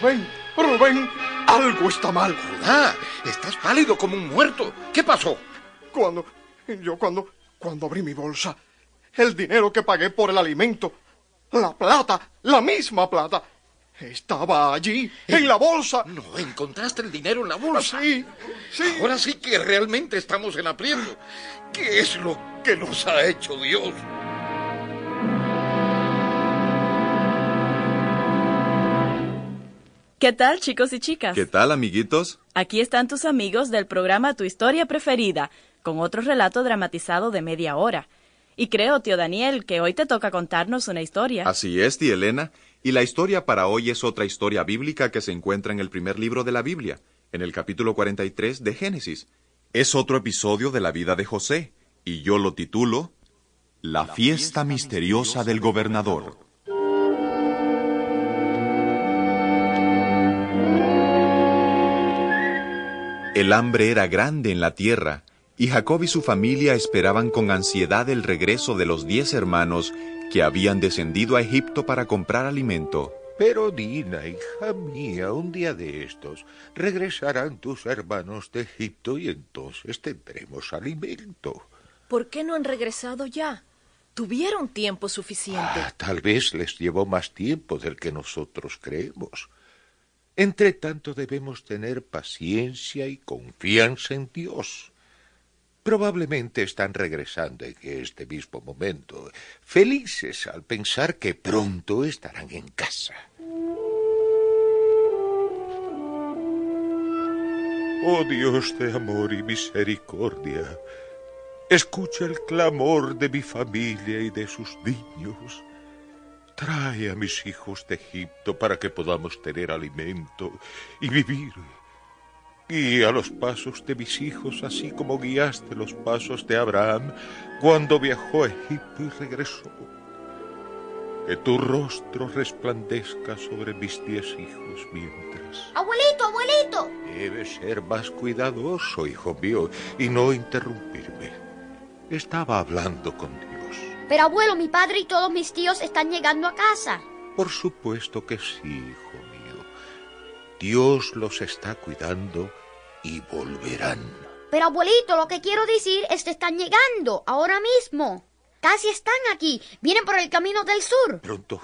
Rubén, Rubén, algo está mal. Ah, estás pálido como un muerto. ¿Qué pasó? Cuando, yo cuando, cuando abrí mi bolsa, el dinero que pagué por el alimento, la plata, la misma plata, estaba allí, en la bolsa. No, encontraste el dinero en la bolsa. Sí, sí. Ahora sí que realmente estamos en aprieto. ¿Qué es lo que nos ha hecho Dios? ¿Qué tal, chicos y chicas? ¿Qué tal, amiguitos? Aquí están tus amigos del programa Tu Historia Preferida, con otro relato dramatizado de media hora. Y creo, tío Daniel, que hoy te toca contarnos una historia. Así es, tía Elena. Y la historia para hoy es otra historia bíblica que se encuentra en el primer libro de la Biblia, en el capítulo 43 de Génesis. Es otro episodio de la vida de José, y yo lo titulo La fiesta misteriosa del gobernador. El hambre era grande en la tierra, y Jacob y su familia esperaban con ansiedad el regreso de los diez hermanos que habían descendido a Egipto para comprar alimento. Pero Dina, hija mía, un día de estos regresarán tus hermanos de Egipto y entonces tendremos alimento. ¿Por qué no han regresado ya? Tuvieron tiempo suficiente. Ah, tal vez les llevó más tiempo del que nosotros creemos. Entre tanto debemos tener paciencia y confianza en Dios. Probablemente están regresando en este mismo momento, felices al pensar que pronto estarán en casa. Oh Dios de amor y misericordia, escucha el clamor de mi familia y de sus niños. Trae a mis hijos de Egipto para que podamos tener alimento y vivir. Guía los pasos de mis hijos así como guiaste los pasos de Abraham cuando viajó a Egipto y regresó. Que tu rostro resplandezca sobre mis diez hijos mientras. Abuelito, abuelito. Debes ser más cuidadoso, hijo mío, y no interrumpirme. Estaba hablando con Dios. Pero abuelo, mi padre y todos mis tíos están llegando a casa. Por supuesto que sí, hijo mío. Dios los está cuidando y volverán. Pero abuelito, lo que quiero decir es que están llegando ahora mismo. Casi están aquí. Vienen por el camino del sur. Pronto.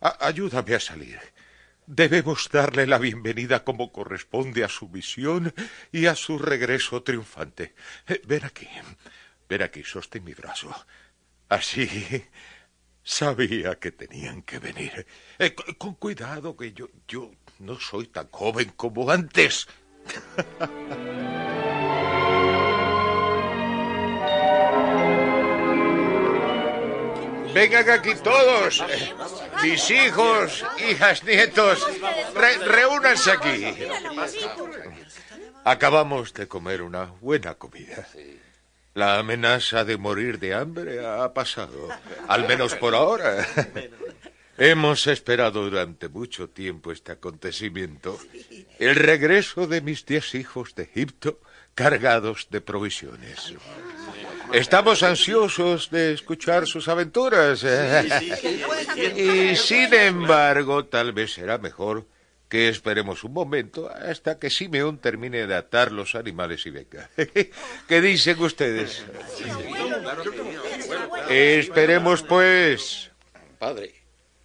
A- ayúdame a salir. Debemos darle la bienvenida como corresponde a su misión y a su regreso triunfante. Eh, ven aquí. Ven aquí, sostén mi brazo. Así. Sabía que tenían que venir. Eh, con, con cuidado, que yo, yo no soy tan joven como antes. Vengan aquí todos. Mis hijos, hijas, nietos. Re- reúnanse aquí. Acabamos de comer una buena comida. La amenaza de morir de hambre ha pasado, al menos por ahora. Hemos esperado durante mucho tiempo este acontecimiento, el regreso de mis diez hijos de Egipto cargados de provisiones. Estamos ansiosos de escuchar sus aventuras. y sin embargo, tal vez será mejor que esperemos un momento hasta que Simeón termine de atar los animales y venga. ¿Qué dicen ustedes? Esperemos, pues. Padre,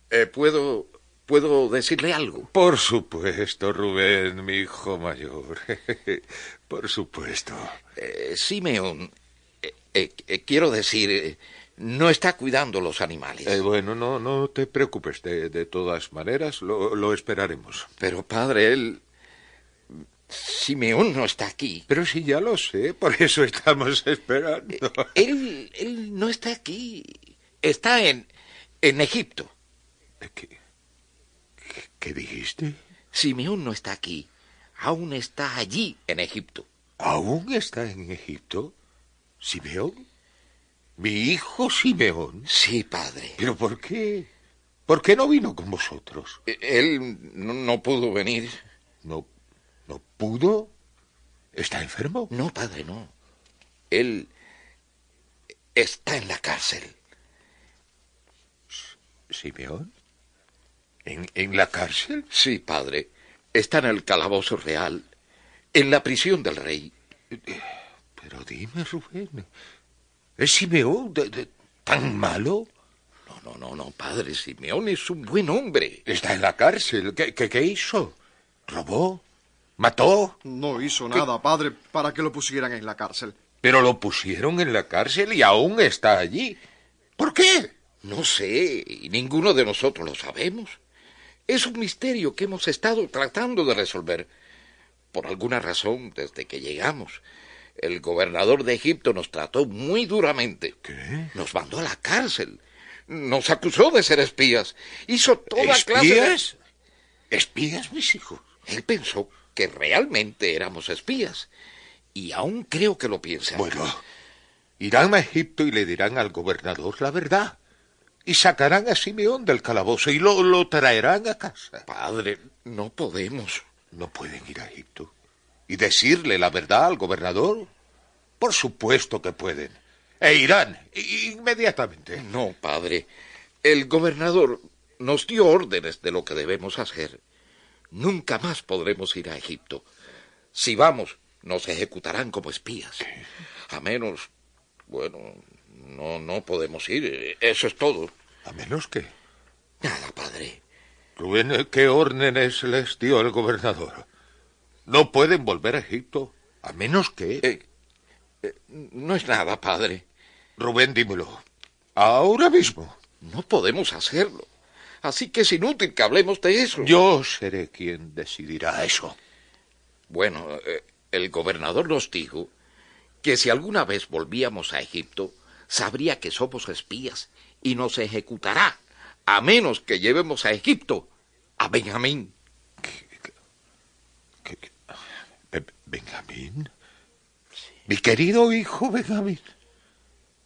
eh, ¿puedo, ¿Puedo decirle algo? Por supuesto, Rubén, mi hijo mayor. Por supuesto. Eh, Simeón, eh, quiero decir, no está cuidando los animales. Eh, bueno, no, no te preocupes. De, de todas maneras, lo, lo esperaremos. Pero padre, él... Simeón no está aquí. Pero si ya lo sé, por eso estamos esperando. Él, él no está aquí. Está en, en Egipto. ¿Qué, qué, qué dijiste? Simeón no está aquí. Aún está allí en Egipto. ¿Aún está en Egipto? ¿Simeón? ¿Mi hijo Simeón? Sí, padre. ¿Pero por qué? ¿Por qué no vino con vosotros? Eh, Él no, no pudo venir. ¿No, no pudo? ¿Está enfermo? No, padre, no. Él está en la cárcel. ¿Simeón? ¿En, ¿En la cárcel? Sí, padre. Está en el calabozo real, en la prisión del rey. Pero dime, Rubén, ¿es Simeón de- de- tan malo? No, no, no, no, padre. Simeón es un buen hombre. Está en la cárcel. ¿Qué, qué, qué hizo? ¿Robó? ¿Mató? No hizo nada, padre, para que lo pusieran en la cárcel. Pero lo pusieron en la cárcel y aún está allí. ¿Por qué? No sé, y ninguno de nosotros lo sabemos. Es un misterio que hemos estado tratando de resolver. Por alguna razón, desde que llegamos, el gobernador de Egipto nos trató muy duramente. ¿Qué? Nos mandó a la cárcel. Nos acusó de ser espías. Hizo toda clase de... ¿Espías? ¿Espías, mis hijos? Él pensó que realmente éramos espías. Y aún creo que lo piensa. Bueno, irán a Egipto y le dirán al gobernador la verdad. Y sacarán a Simeón del calabozo y lo, lo traerán a casa. Padre, no podemos. ¿No pueden ir a Egipto? ¿Y decirle la verdad al gobernador? Por supuesto que pueden. E irán inmediatamente. No, padre. El gobernador nos dio órdenes de lo que debemos hacer. Nunca más podremos ir a Egipto. Si vamos, nos ejecutarán como espías. A menos, bueno, no, no podemos ir. Eso es todo. A menos que... Nada, padre. ¿qué órdenes les dio el gobernador? No pueden volver a Egipto, a menos que... Eh, eh, no es nada, padre. Rubén, dímelo. Ahora mismo. No podemos hacerlo. Así que es inútil que hablemos de eso. Yo seré quien decidirá eso. Bueno, eh, el gobernador nos dijo que si alguna vez volvíamos a Egipto, sabría que somos espías y nos ejecutará, a menos que llevemos a Egipto a Benjamín. ¿Qué- qué? Be- ¿Benjamín? Mi querido hijo Benjamín.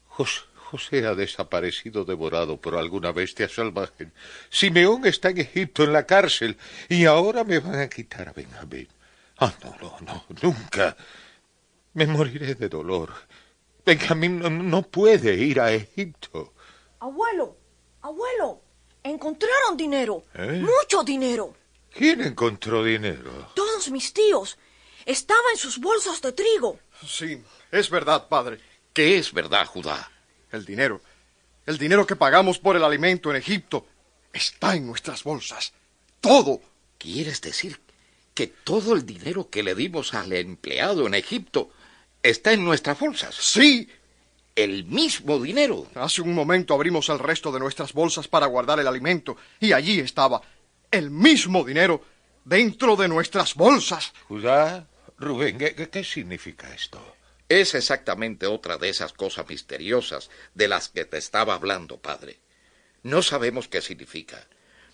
Jos- José ha desaparecido devorado por alguna bestia salvaje. Simeón está en Egipto en la cárcel y ahora me van a quitar a Benjamín. Ah, no, no, no, nunca. Me moriré de dolor. Benjamín no, no puede ir a Egipto. Abuelo, abuelo, encontraron dinero. ¿Eh? Mucho dinero. ¿Quién encontró dinero? Todos mis tíos. Estaba en sus bolsas de trigo. Sí, es verdad, padre. ¿Qué es verdad, Judá? El dinero, el dinero que pagamos por el alimento en Egipto, está en nuestras bolsas. Todo. ¿Quieres decir que todo el dinero que le dimos al empleado en Egipto está en nuestras bolsas? Sí. El mismo dinero. Hace un momento abrimos el resto de nuestras bolsas para guardar el alimento y allí estaba el mismo dinero dentro de nuestras bolsas. Judá, Rubén, ¿qué, significa esto? Es exactamente otra de esas cosas misteriosas de las que te estaba hablando, padre. No sabemos qué significa.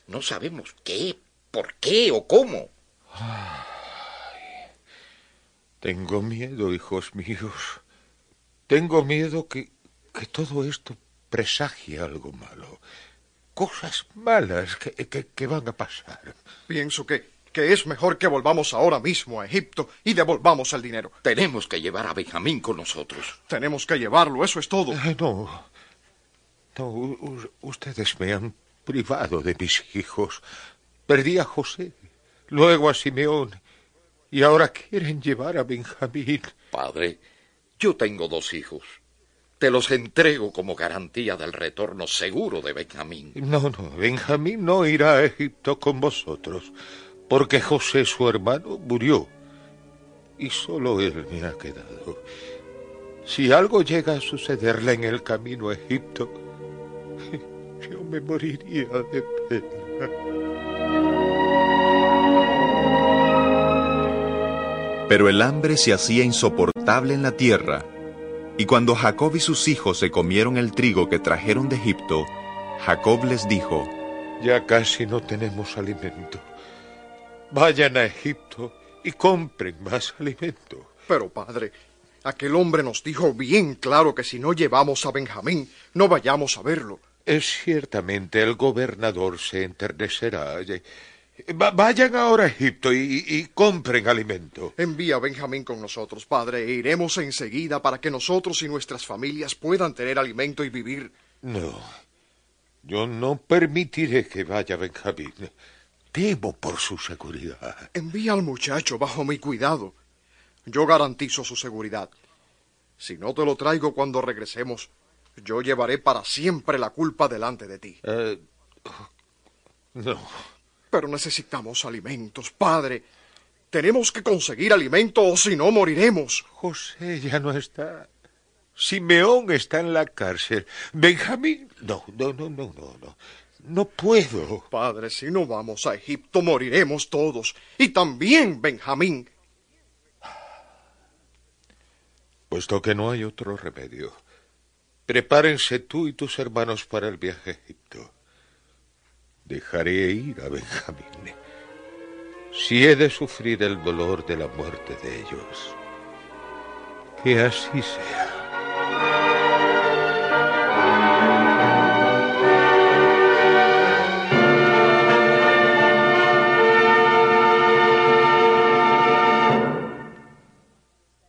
No sabemos qué, por qué o cómo. Tengo miedo, hijos míos. Tengo miedo que, que todo esto presagie algo malo. Cosas malas que, que- que van a pasar. Pienso que, que es mejor que volvamos ahora mismo a Egipto y devolvamos el dinero. Tenemos que llevar a Benjamín con nosotros. Tenemos que llevarlo, eso es todo. No, no, ustedes me han privado de mis hijos. Perdí a José, luego a Simeón, y ahora quieren llevar a Benjamín. Padre, yo tengo dos hijos. Te los entrego como garantía del retorno seguro de Benjamín. No, no, Benjamín no irá a Egipto con vosotros, porque José, su hermano, murió. Y solo él me ha quedado. Si algo llega a sucederle en el camino a Egipto, yo me moriría de pena. Pero el hambre se hacía insoportable en la tierra, y cuando Jacob y sus hijos se comieron el trigo que trajeron de Egipto, Jacob les dijo, Ya casi no tenemos alimento. Vayan a Egipto y compren más alimento. Pero, padre, aquel hombre nos dijo bien claro que si no llevamos a Benjamín, no vayamos a verlo. Es ciertamente el gobernador se enternecerá. Va- vayan ahora a Egipto y, y compren alimento. Envía a Benjamín con nosotros, padre, e iremos enseguida para que nosotros y nuestras familias puedan tener alimento y vivir. No, yo no permitiré que vaya Benjamín. Temo por su seguridad. Envía al muchacho bajo mi cuidado. Yo garantizo su seguridad. Si no te lo traigo cuando regresemos, yo llevaré para siempre la culpa delante de ti. Eh, no. Pero necesitamos alimentos, padre. Tenemos que conseguir alimento o si no moriremos. José ya no está. Simeón está en la cárcel. Benjamín. No, no, no, no, no, no. No puedo. Padre, si no vamos a Egipto, moriremos todos. Y también Benjamín. Puesto que no hay otro remedio, prepárense tú y tus hermanos para el viaje a Egipto. Dejaré ir a Benjamín. Si he de sufrir el dolor de la muerte de ellos, que así sea.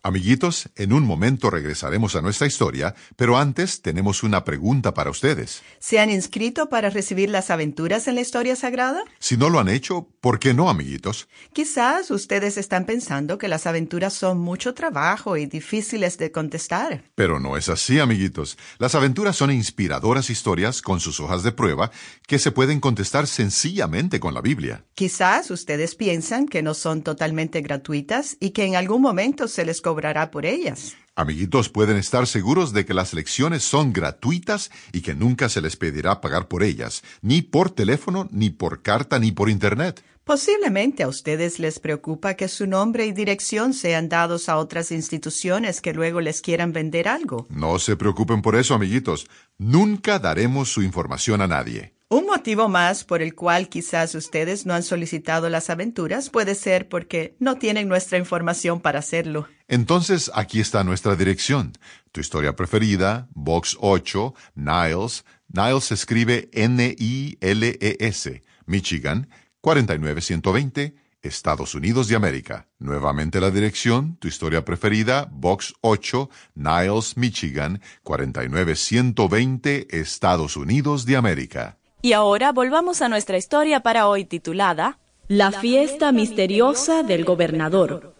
Amiguitos, en un momento regresaremos a nuestra historia, pero antes tenemos una pregunta para ustedes. ¿Se han inscrito para recibir las aventuras en la historia sagrada? Si no lo han hecho, ¿por qué no, amiguitos? Quizás ustedes están pensando que las aventuras son mucho trabajo y difíciles de contestar. Pero no es así, amiguitos. Las aventuras son inspiradoras historias con sus hojas de prueba que se pueden contestar sencillamente con la Biblia. Quizás ustedes piensan que no son totalmente gratuitas y que en algún momento se les cobrará por ellas. Amiguitos, pueden estar seguros de que las lecciones son gratuitas y que nunca se les pedirá pagar por ellas, ni por teléfono, ni por carta, ni por Internet. Posiblemente a ustedes les preocupa que su nombre y dirección sean dados a otras instituciones que luego les quieran vender algo. No se preocupen por eso, amiguitos. Nunca daremos su información a nadie. Un motivo más por el cual quizás ustedes no han solicitado las aventuras puede ser porque no tienen nuestra información para hacerlo. Entonces, aquí está nuestra dirección. Tu historia preferida, Box 8, Niles. Niles escribe N-I-L-E-S, Michigan, 49120, Estados Unidos de América. Nuevamente la dirección, tu historia preferida, Box 8, Niles, Michigan, 49120, Estados Unidos de América. Y ahora volvamos a nuestra historia para hoy titulada La fiesta misteriosa del gobernador.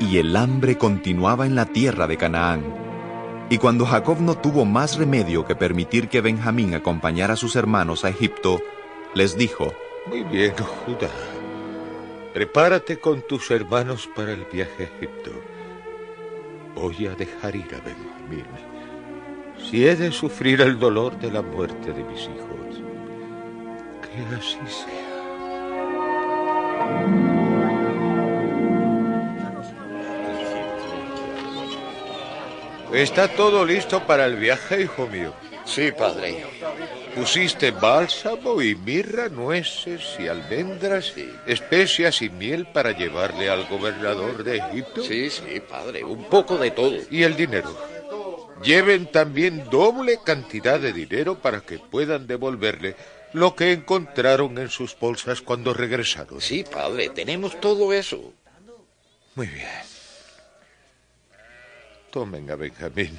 Y el hambre continuaba en la tierra de Canaán. Y cuando Jacob no tuvo más remedio que permitir que Benjamín acompañara a sus hermanos a Egipto, les dijo, Muy bien, Judá. Prepárate con tus hermanos para el viaje a Egipto. Voy a dejar ir a Benjamín. Si he de sufrir el dolor de la muerte de mis hijos, que así sea. ¿Está todo listo para el viaje, hijo mío? Sí, padre. Pusiste bálsamo y mirra, nueces y almendras, especias y miel para llevarle al gobernador de Egipto. Sí, sí, padre, un poco de todo. ¿Y el dinero? Lleven también doble cantidad de dinero para que puedan devolverle lo que encontraron en sus bolsas cuando regresaron. Sí, padre, tenemos todo eso. Muy bien. Tomen a Benjamín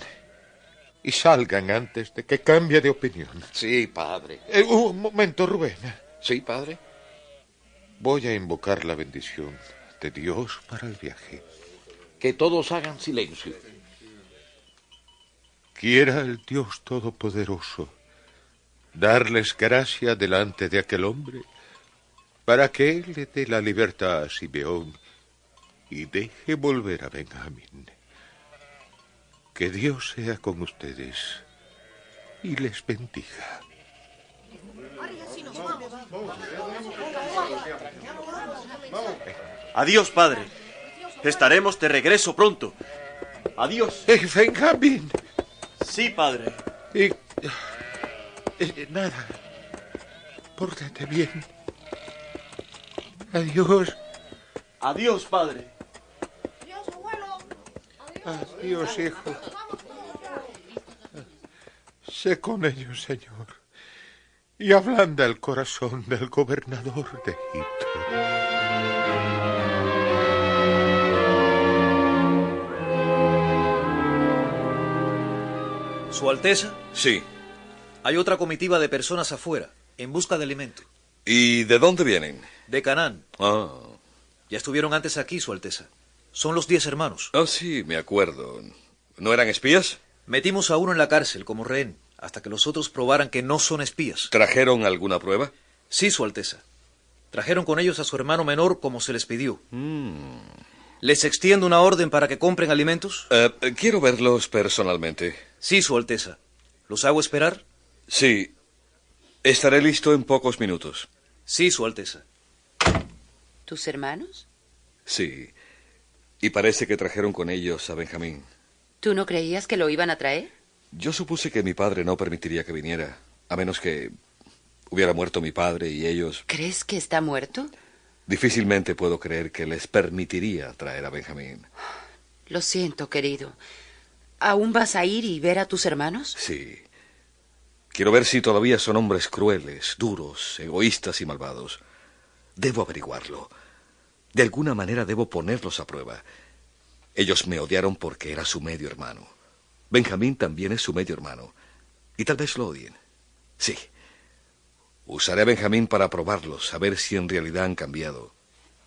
y salgan antes de que cambie de opinión. Sí, padre. Eh, un momento, Rubén. Sí, padre. Voy a invocar la bendición de Dios para el viaje. Que todos hagan silencio. Quiera el Dios Todopoderoso darles gracia delante de aquel hombre para que él le dé la libertad a Simeón y deje volver a Benjamín. Que Dios sea con ustedes y les bendiga. Adiós, padre. Estaremos de regreso pronto. Adiós. Eh, Benjamín. Sí, padre. Eh, eh, nada. Pórtate bien. Adiós. Adiós, padre. Adiós, hijo. Sé con ellos, Señor, y ablanda el corazón del gobernador de Egipto. Su Alteza, Sí. hay otra comitiva de personas afuera, en busca de alimento. ¿Y de dónde vienen? De Canaán. Ah. Ya estuvieron antes aquí, Su Alteza. Son los diez hermanos. Ah, sí, me acuerdo. ¿No eran espías? Metimos a uno en la cárcel como rehén, hasta que los otros probaran que no son espías. ¿Trajeron alguna prueba? Sí, Su Alteza. Trajeron con ellos a su hermano menor como se les pidió. Mm. ¿Les extiendo una orden para que compren alimentos? Eh, quiero verlos personalmente. Sí, Su Alteza. ¿Los hago esperar? Sí. Estaré listo en pocos minutos. Sí, Su Alteza. ¿Tus hermanos? Sí. Y parece que trajeron con ellos a Benjamín. ¿Tú no creías que lo iban a traer? Yo supuse que mi padre no permitiría que viniera, a menos que hubiera muerto mi padre y ellos... ¿Crees que está muerto? Difícilmente puedo creer que les permitiría traer a Benjamín. Lo siento, querido. ¿Aún vas a ir y ver a tus hermanos? Sí. Quiero ver si todavía son hombres crueles, duros, egoístas y malvados. Debo averiguarlo. De alguna manera debo ponerlos a prueba. Ellos me odiaron porque era su medio hermano. Benjamín también es su medio hermano. Y tal vez lo odien. Sí. Usaré a Benjamín para probarlos, a ver si en realidad han cambiado.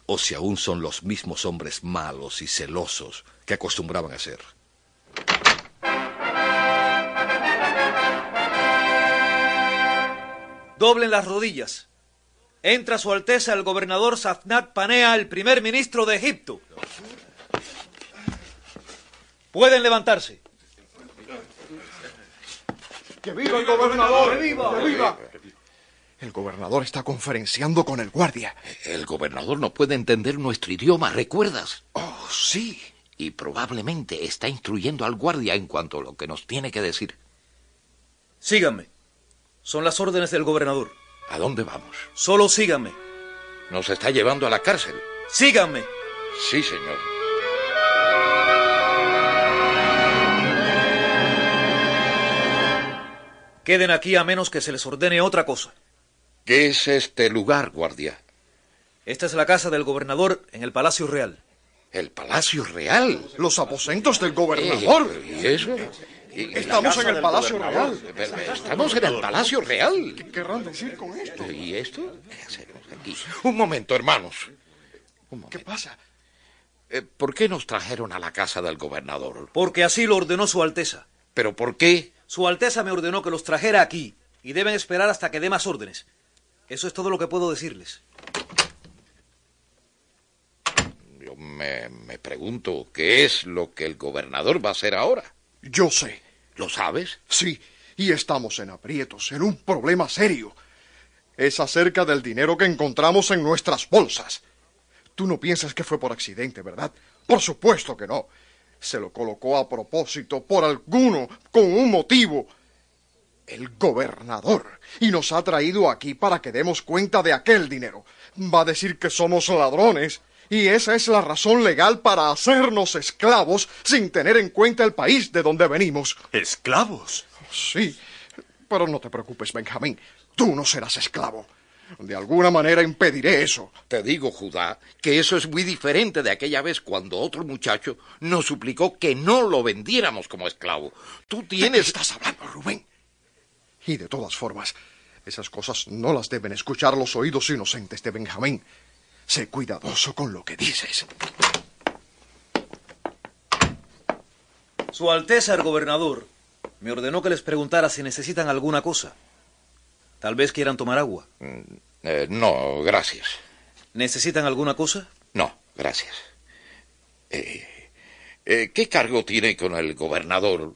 O si aún son los mismos hombres malos y celosos que acostumbraban a ser. Doblen las rodillas. Entra Su Alteza el gobernador Safnat Panea, el primer ministro de Egipto. Pueden levantarse. ¡Que viva el gobernador! ¡Que viva! ¡Que viva! El gobernador está conferenciando con el guardia. El gobernador no puede entender nuestro idioma, ¿recuerdas? Oh, sí. Y probablemente está instruyendo al guardia en cuanto a lo que nos tiene que decir. Síganme. Son las órdenes del gobernador. ¿A dónde vamos? Solo síganme. Nos está llevando a la cárcel. Síganme. Sí, señor. Queden aquí a menos que se les ordene otra cosa. ¿Qué es este lugar, guardia? Esta es la casa del gobernador en el Palacio Real. ¿El Palacio Real? Los aposentos del gobernador. ¿Y eso? ¿Y Estamos en el Palacio? Real. Pero Estamos en el Palacio Real. ¿Qué querrán decir con esto? ¿Y esto? ¿Qué hacemos aquí? Un momento, hermanos. ¿Qué pasa? Eh, ¿Por qué nos trajeron a la casa del gobernador? Porque así lo ordenó Su Alteza. ¿Pero por qué? Su Alteza me ordenó que los trajera aquí y deben esperar hasta que dé más órdenes. Eso es todo lo que puedo decirles. Me pregunto qué es lo que el gobernador va a hacer ahora. Yo sé. ¿Lo sabes? Sí, y estamos en aprietos, en un problema serio. Es acerca del dinero que encontramos en nuestras bolsas. Tú no piensas que fue por accidente, ¿verdad? Por supuesto que no. Se lo colocó a propósito, por alguno, con un motivo. El gobernador. Y nos ha traído aquí para que demos cuenta de aquel dinero. Va a decir que somos ladrones. Y esa es la razón legal para hacernos esclavos sin tener en cuenta el país de donde venimos. ¿Esclavos? Sí, pero no te preocupes, Benjamín. Tú no serás esclavo. De alguna manera impediré eso. Te digo, Judá, que eso es muy diferente de aquella vez cuando otro muchacho nos suplicó que no lo vendiéramos como esclavo. Tú ¿De qué tienes... estás hablando, Rubén? Y de todas formas, esas cosas no las deben escuchar los oídos inocentes de Benjamín. Sé cuidadoso con lo que dices. Su Alteza el gobernador me ordenó que les preguntara si necesitan alguna cosa. Tal vez quieran tomar agua. Eh, no, gracias. ¿Necesitan alguna cosa? No, gracias. Eh, eh, ¿Qué cargo tiene con el gobernador?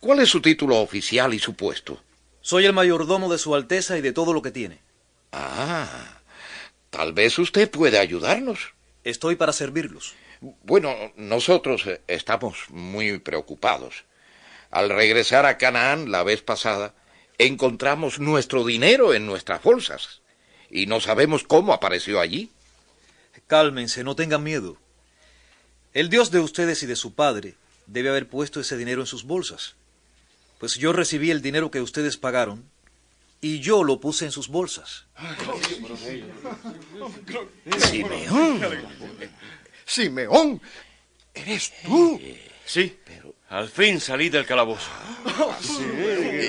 ¿Cuál es su título oficial y su puesto? Soy el mayordomo de Su Alteza y de todo lo que tiene. Ah, tal vez usted puede ayudarnos. Estoy para servirlos. Bueno, nosotros eh, estamos muy preocupados. Al regresar a Canaán la vez pasada, encontramos nuestro dinero en nuestras bolsas y no sabemos cómo apareció allí. Cálmense, no tengan miedo. El Dios de ustedes y de su padre debe haber puesto ese dinero en sus bolsas. Pues yo recibí el dinero que ustedes pagaron y yo lo puse en sus bolsas. Simeón. Simeón, ¿eres tú? Sí, al fin salí del calabozo.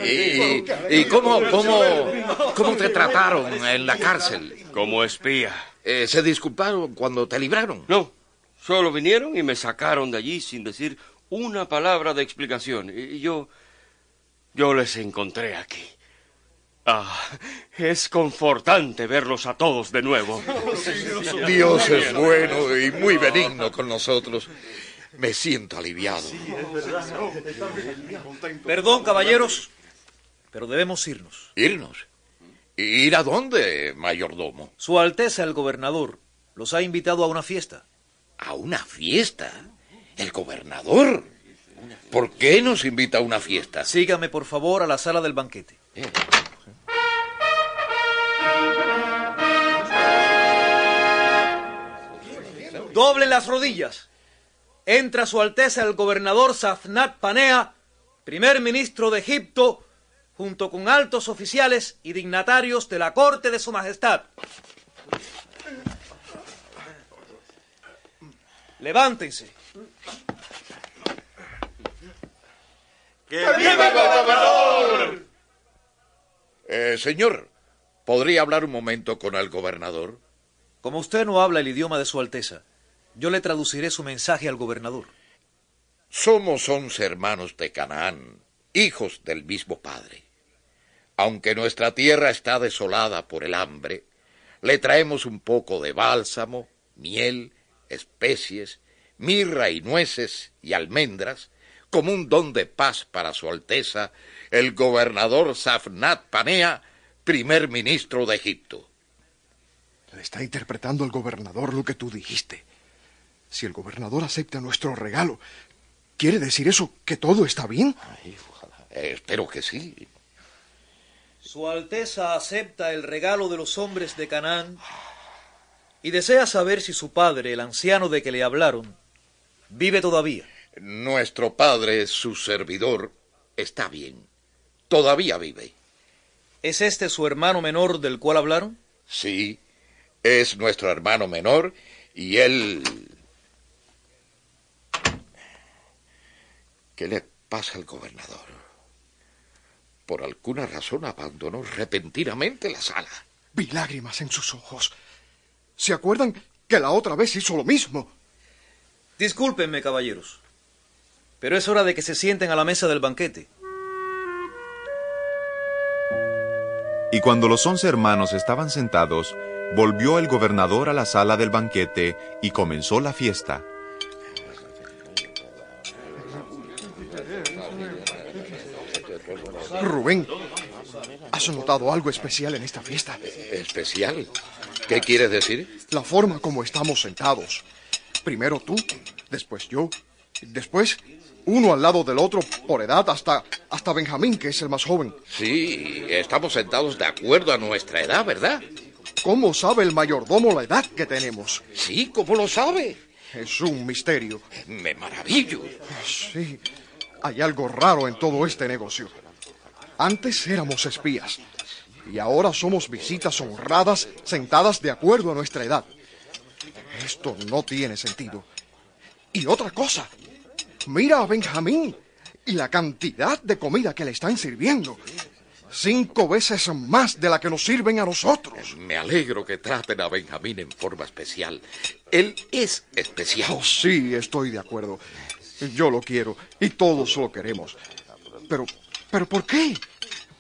¿Y, y cómo, cómo, cómo te trataron en la cárcel? Como espía. Eh, ¿Se disculparon cuando te libraron? No, solo vinieron y me sacaron de allí sin decir una palabra de explicación. Y yo... yo les encontré aquí. Ah, es confortante verlos a todos de nuevo. Dios es bueno y muy benigno con nosotros. Me siento aliviado. Perdón, caballeros, pero debemos irnos. ¿Irnos? ¿Ir a dónde, mayordomo? Su Alteza el gobernador los ha invitado a una fiesta. ¿A una fiesta? ¿El gobernador? ¿Por qué nos invita a una fiesta? Sígame, por favor, a la sala del banquete. Doblen las rodillas. Entra Su Alteza el gobernador Safnat Panea, primer ministro de Egipto, junto con altos oficiales y dignatarios de la corte de Su Majestad. Levántense. ¡Que viva el gobernador! Eh, señor, ¿podría hablar un momento con el gobernador? Como usted no habla el idioma de Su Alteza, yo le traduciré su mensaje al gobernador. Somos once hermanos de Canaán, hijos del mismo padre. Aunque nuestra tierra está desolada por el hambre, le traemos un poco de bálsamo, miel, especies, mirra y nueces y almendras, como un don de paz para Su Alteza, el gobernador Safnat Panea, primer ministro de Egipto. Le está interpretando el gobernador lo que tú dijiste. Si el gobernador acepta nuestro regalo, ¿quiere decir eso que todo está bien? Eh, espero que sí. Su Alteza acepta el regalo de los hombres de Canaán y desea saber si su padre, el anciano de que le hablaron, vive todavía. Nuestro padre, su servidor, está bien. Todavía vive. ¿Es este su hermano menor del cual hablaron? Sí, es nuestro hermano menor y él... ¿Qué le pasa al gobernador? Por alguna razón abandonó repentinamente la sala. Vi lágrimas en sus ojos. ¿Se acuerdan que la otra vez hizo lo mismo? Discúlpenme, caballeros, pero es hora de que se sienten a la mesa del banquete. Y cuando los once hermanos estaban sentados, volvió el gobernador a la sala del banquete y comenzó la fiesta. Rubén, ¿has notado algo especial en esta fiesta? ¿Especial? ¿Qué quieres decir? La forma como estamos sentados. Primero tú, después yo, después uno al lado del otro por edad hasta, hasta Benjamín, que es el más joven. Sí, estamos sentados de acuerdo a nuestra edad, ¿verdad? ¿Cómo sabe el mayordomo la edad que tenemos? Sí, ¿cómo lo sabe? Es un misterio. Me maravillo. Sí, hay algo raro en todo este negocio. Antes éramos espías y ahora somos visitas honradas sentadas de acuerdo a nuestra edad. Esto no tiene sentido. Y otra cosa, mira a Benjamín y la cantidad de comida que le están sirviendo. Cinco veces más de la que nos sirven a nosotros. Me alegro que traten a Benjamín en forma especial. Él es especial. Oh, sí, estoy de acuerdo. Yo lo quiero y todos lo queremos. Pero, pero ¿por qué?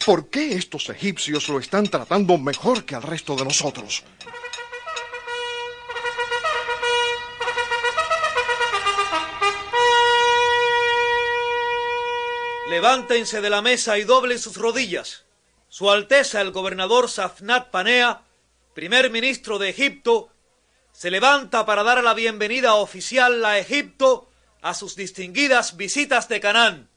¿Por qué estos egipcios lo están tratando mejor que al resto de nosotros? Levántense de la mesa y doblen sus rodillas. Su Alteza el gobernador Safnat Panea, primer ministro de Egipto, se levanta para dar la bienvenida oficial a Egipto a sus distinguidas visitas de Canaán.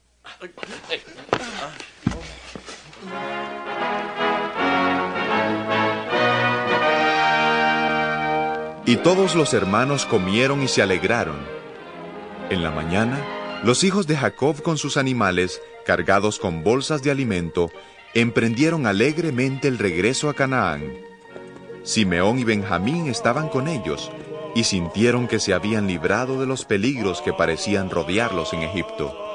Y todos los hermanos comieron y se alegraron. En la mañana, los hijos de Jacob con sus animales, cargados con bolsas de alimento, emprendieron alegremente el regreso a Canaán. Simeón y Benjamín estaban con ellos y sintieron que se habían librado de los peligros que parecían rodearlos en Egipto.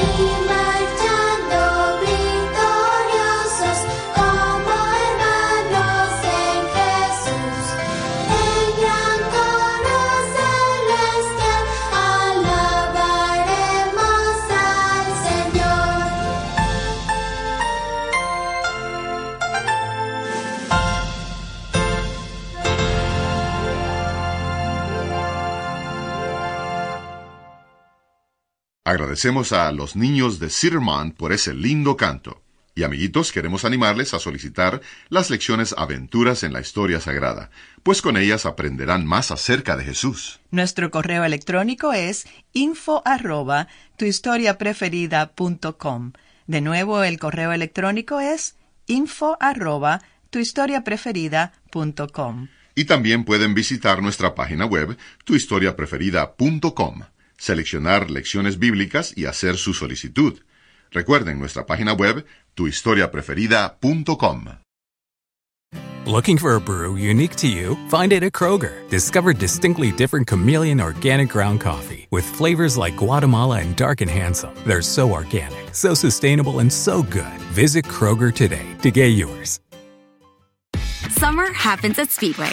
Y Agradecemos a los niños de Sirman por ese lindo canto. Y amiguitos, queremos animarles a solicitar las lecciones Aventuras en la Historia Sagrada, pues con ellas aprenderán más acerca de Jesús. Nuestro correo electrónico es info arroba tuhistoriapreferida.com. De nuevo, el correo electrónico es info arroba tuhistoriapreferida.com. Y también pueden visitar nuestra página web, tuhistoriapreferida.com, seleccionar lecciones bíblicas y hacer su solicitud. Recuerden nuestra página web, tuhistoriapreferida.com. Looking for a brew unique to you? Find it at Kroger. Discover distinctly different chameleon organic ground coffee with flavors like Guatemala and Dark and Handsome. They're so organic, so sustainable, and so good. Visit Kroger today to get yours. Summer happens at Speedway